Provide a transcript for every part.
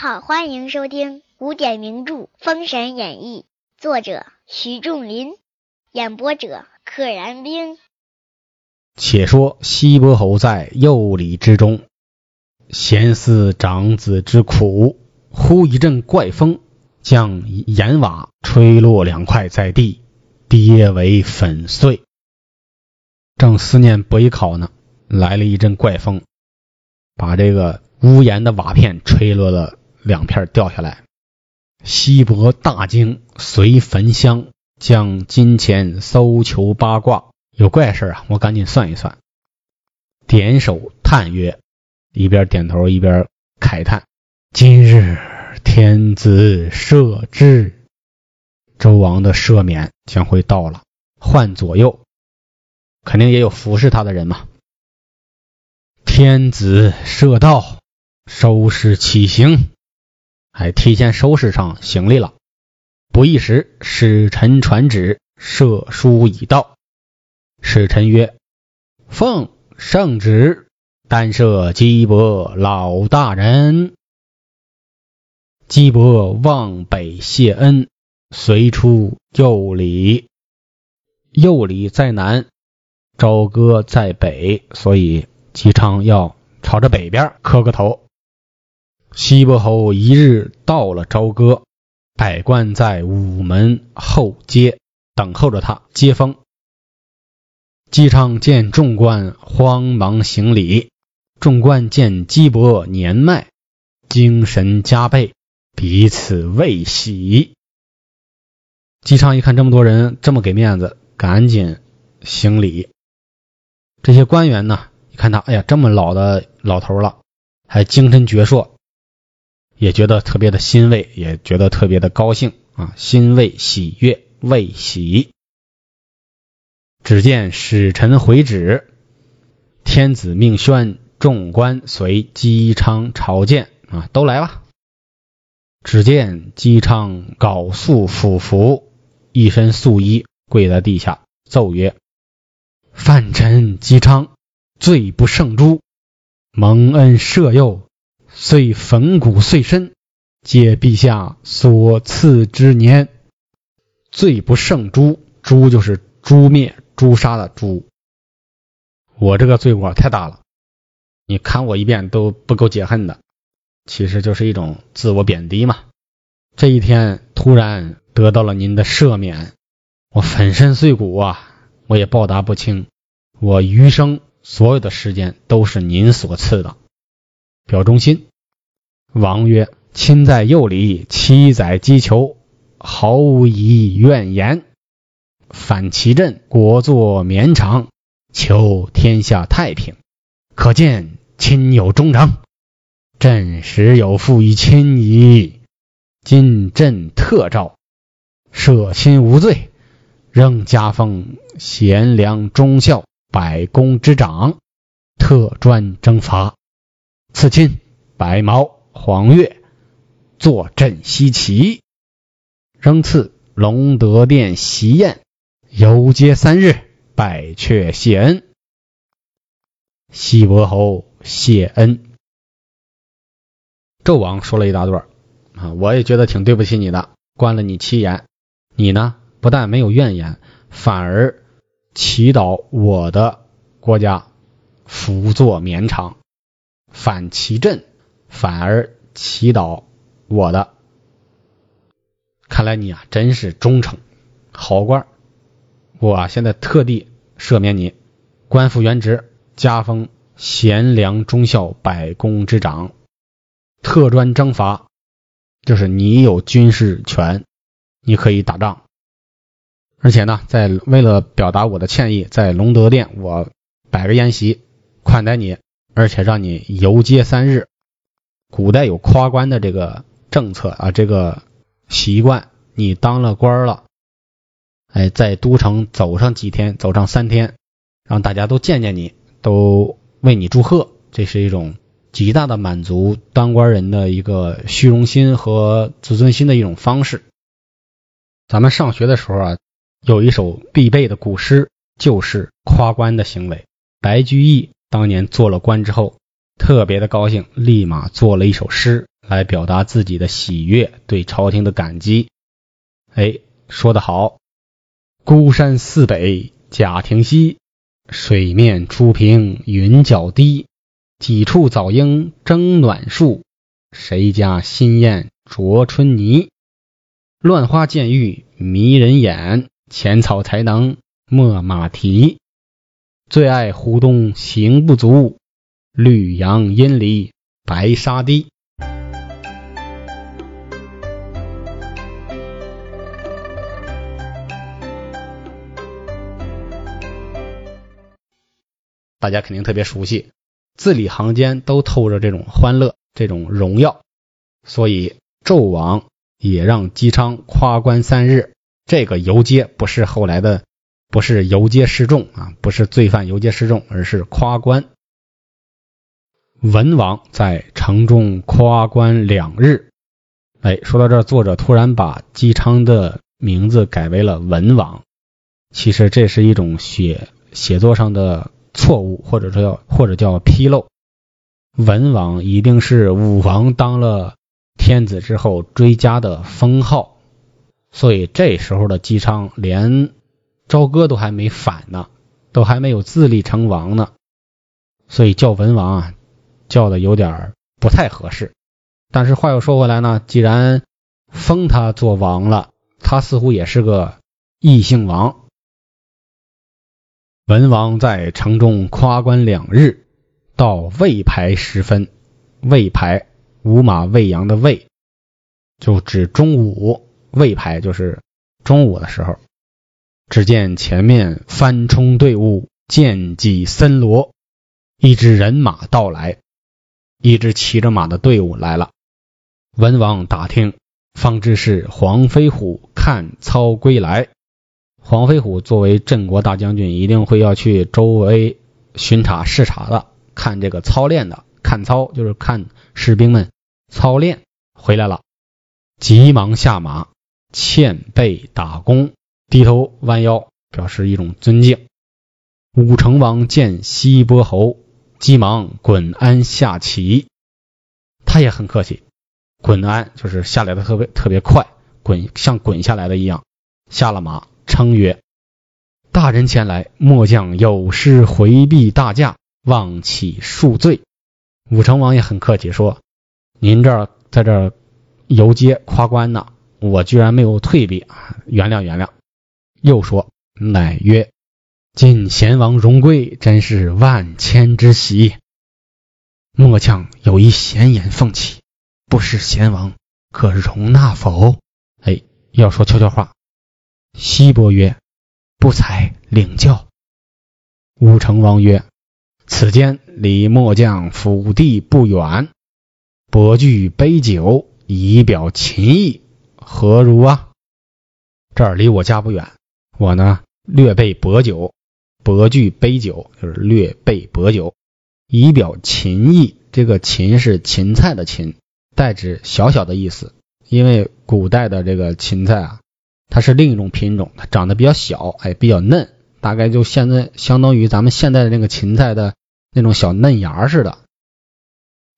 好，欢迎收听古典名著《封神演义》，作者徐仲林，演播者可燃冰。且说西伯侯在幼里之中，闲思长子之苦，忽一阵怪风，将檐瓦吹落两块在地，跌为粉碎。正思念伯邑考呢，来了一阵怪风，把这个。屋檐的瓦片吹落了两片，掉下来。西伯大惊，随焚香将金钱搜求八卦，有怪事啊！我赶紧算一算。点手叹曰：“一边点头一边慨叹，今日天子赦之，周王的赦免将会到了。换左右，肯定也有服侍他的人嘛。天子赦道。”收拾起行，还提前收拾上行李了。不一时，使臣传旨，射书已到。使臣曰：“奉圣旨，单射姬伯老大人。”姬伯望北谢恩，随出右里。右里在南，朝歌在北，所以姬昌要朝着北边磕个头。西伯侯一日到了朝歌，百官在午门后街等候着他接风。姬昌见众官慌忙行礼，众官见姬伯年迈，精神加倍，彼此未喜。姬昌一看这么多人这么给面子，赶紧行礼。这些官员呢，一看他，哎呀，这么老的老头了，还精神矍铄。也觉得特别的欣慰，也觉得特别的高兴啊！欣慰、喜悦、慰喜。只见使臣回旨，天子命宣，众官随姬昌朝见啊，都来吧。只见姬昌缟素俯伏，一身素衣，跪在地下，奏曰：“范臣姬昌，罪不胜诛，蒙恩赦宥。”遂粉骨碎身，皆陛下所赐之年，罪不胜诛。诛就是诛灭、诛杀的诛。我这个罪过太大了，你砍我一遍都不够解恨的。其实就是一种自我贬低嘛。这一天突然得到了您的赦免，我粉身碎骨啊，我也报答不清。我余生所有的时间都是您所赐的。表忠心。王曰：“亲在右里，七载击球，毫无疑怨言。反其阵，国祚绵长，求天下太平。可见亲有忠诚，朕实有负于亲矣。今朕特诏，赦亲无罪，仍加封贤良忠孝百公之长，特专征伐。”赐亲白毛、黄钺，坐镇西岐，仍赐隆德殿席宴，游街三日，拜阙谢恩。西伯侯谢恩。纣王说了一大段啊，我也觉得挺对不起你的，关了你七言。你呢，不但没有怨言，反而祈祷我的国家福作绵长。反其阵，反而祈祷我的。看来你啊，真是忠诚好官。我现在特地赦免你，官复原职，加封贤良忠孝百公之长，特专征伐。就是你有军事权，你可以打仗。而且呢，在为了表达我的歉意，在隆德殿我摆个宴席款待你。而且让你游街三日，古代有夸官的这个政策啊，这个习惯。你当了官了，哎，在都城走上几天，走上三天，让大家都见见你，都为你祝贺，这是一种极大的满足当官人的一个虚荣心和自尊心的一种方式。咱们上学的时候啊，有一首必备的古诗，就是夸官的行为。白居易。当年做了官之后，特别的高兴，立马做了一首诗来表达自己的喜悦，对朝廷的感激。哎，说得好，孤山寺北贾亭西，水面初平云脚低，几处早莺争暖树，谁家新燕啄春泥？乱花渐欲迷人眼，浅草才能没马蹄。最爱湖东行不足，绿杨阴里白沙堤。大家肯定特别熟悉，字里行间都透着这种欢乐、这种荣耀，所以纣王也让姬昌夸官三日。这个游街不是后来的。不是游街示众啊，不是罪犯游街示众，而是夸官。文王在城中夸官两日。哎，说到这儿，作者突然把姬昌的名字改为了文王。其实这是一种写写作上的错误，或者说叫或者叫纰漏。文王一定是武王当了天子之后追加的封号，所以这时候的姬昌连。朝歌都还没反呢，都还没有自立成王呢，所以叫文王啊，叫的有点不太合适。但是话又说回来呢，既然封他做王了，他似乎也是个异姓王。文王在城中夸官两日，到未牌时分，未牌午马未羊的未，就指中午，未牌就是中午的时候。只见前面翻冲队伍，剑戟森罗，一支人马到来，一支骑着马的队伍来了。文王打听，方知是黄飞虎看操归来。黄飞虎作为镇国大将军，一定会要去周围巡查视察的，看这个操练的。看操就是看士兵们操练回来了，急忙下马，欠背打工。低头弯腰，表示一种尊敬。武成王见西伯侯，急忙滚鞍下骑。他也很客气，滚鞍就是下来的特别特别快，滚像滚下来的一样。下了马，称曰：“大人前来，末将有失回避大驾，望起恕罪。”武成王也很客气，说：“您这儿在这儿游街夸官呢，我居然没有退避，原谅原谅。”又说：“乃曰，今贤王荣归，真是万千之喜。末将有一闲言奉起，不识贤王可容纳否？”哎，要说悄悄话。西伯曰：“不才领教。”武成王曰：“此间离末将府地不远，伯具杯酒以表情意，何如啊？这儿离我家不远。”我呢，略备薄酒，薄具杯酒，就是略备薄酒，以表秦意。这个芹是芹菜的芹，代指小小的意思。因为古代的这个芹菜啊，它是另一种品种，它长得比较小，哎，比较嫩，大概就现在相当于咱们现在的那个芹菜的那种小嫩芽似的，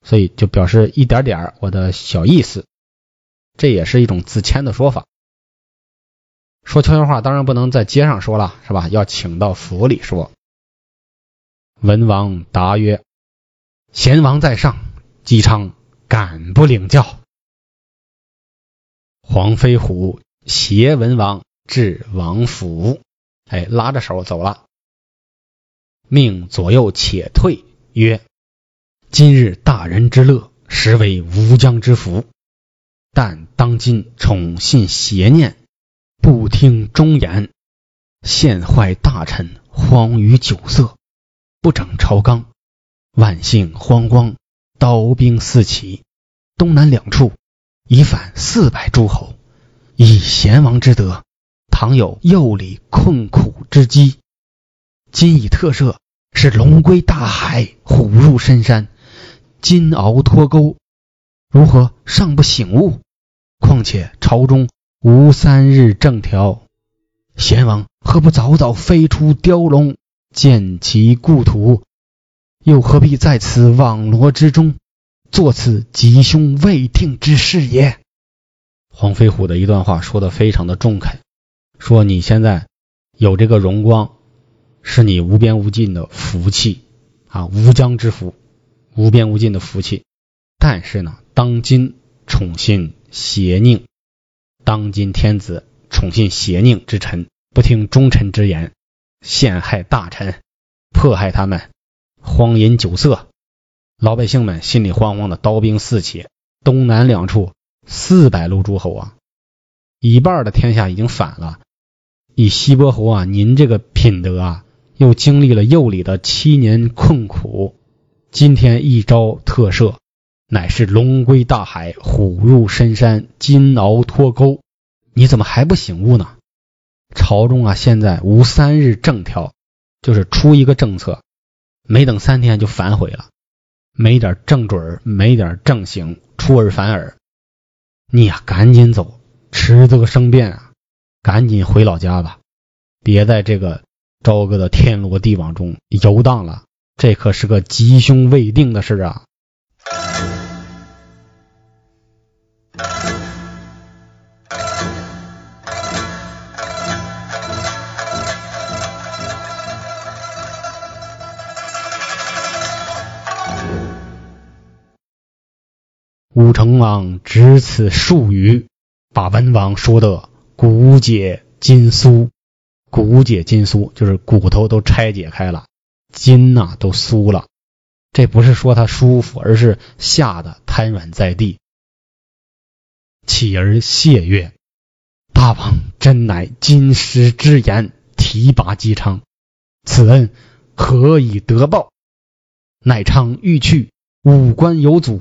所以就表示一点点我的小意思，这也是一种自谦的说法。说悄悄话当然不能在街上说了，是吧？要请到府里说。文王答曰：“贤王在上，姬昌敢不领教？”黄飞虎携文王至王府，哎，拉着手走了，命左右且退，曰：“今日大人之乐，实为吴江之福，但当今宠信邪念。”不听忠言，陷坏大臣，荒于酒色，不整朝纲，万姓荒光，刀兵四起，东南两处已反四百诸侯。以贤王之德，倘有诱礼困苦之机，今以特赦，是龙归大海，虎入深山，金鳌脱钩，如何尚不醒悟？况且朝中。无三日正条，贤王何不早早飞出雕龙，见其故土？又何必在此网罗之中？做此吉凶未定之事也。黄飞虎的一段话说的非常的中肯，说你现在有这个荣光，是你无边无尽的福气啊，无疆之福，无边无尽的福气。但是呢，当今宠信邪佞，当今天子宠信邪佞之臣，不听忠臣之言，陷害大臣，迫害他们，荒淫酒色，老百姓们心里慌慌的，刀兵四起，东南两处。四百路诸侯啊，一半的天下已经反了。以西伯侯啊，您这个品德啊，又经历了幼里的七年困苦，今天一朝特赦，乃是龙归大海，虎入深山，金鳌脱钩。你怎么还不醒悟呢？朝中啊，现在无三日正条，就是出一个政策，没等三天就反悔了，没点正准儿没点正形，出尔反尔。你呀，赶紧走，迟则生变啊！赶紧回老家吧，别在这个朝歌的天罗地网中游荡了，这可是个吉凶未定的事啊！武成王只此数语，把文王说的骨解筋酥。骨解筋酥就是骨头都拆解开了，筋呐都酥了。这不是说他舒服，而是吓得瘫软在地。起而谢曰：“大王真乃金石之言，提拔姬昌，此恩何以得报？乃昌欲去，五官有阻。”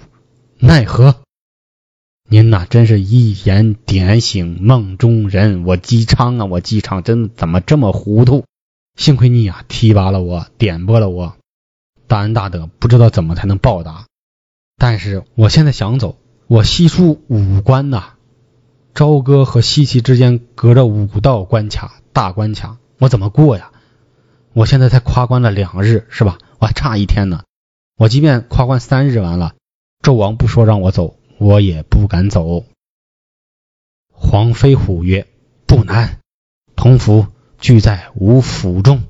奈何？您呐，真是一言点醒梦中人。我姬昌啊，我姬昌，真怎么这么糊涂？幸亏你呀，提拔了我，点拨了我，大恩大德，不知道怎么才能报答。但是我现在想走，我西出五关呐，朝歌和西岐之间隔着五道关卡，大关卡，我怎么过呀？我现在才跨关了两日，是吧？我还差一天呢。我即便跨关三日完了。纣王不说让我走，我也不敢走。黄飞虎曰：“不难，同府俱在吾府中。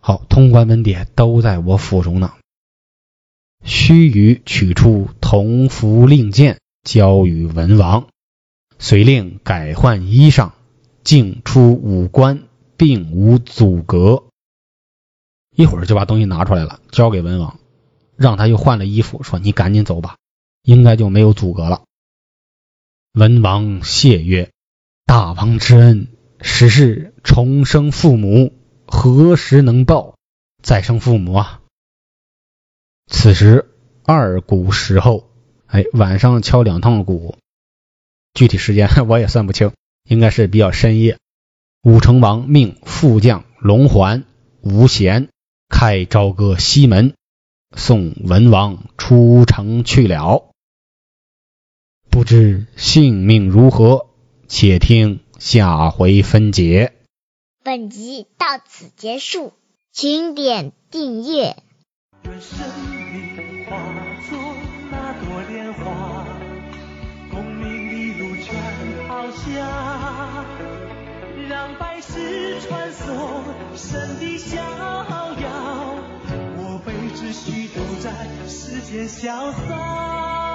好，通关文牒都在我府中呢。须臾取出同符令箭，交与文王，遂令改换衣裳，进出五关，并无阻隔。一会儿就把东西拿出来了，交给文王，让他又换了衣服，说：‘你赶紧走吧。’应该就没有阻隔了。文王谢曰：“大王之恩，实是重生父母，何时能报？再生父母啊！”此时二鼓时候，哎，晚上敲两趟鼓，具体时间 我也算不清，应该是比较深夜。武成王命副将龙环、吴贤开朝歌西门，送文王出城去了。不知性命如何，且听下回分解。本集到此结束，请点订阅。愿生命化作那朵莲花，功名利禄全抛下，让百世传颂神的逍遥。我辈只需都在世间潇洒。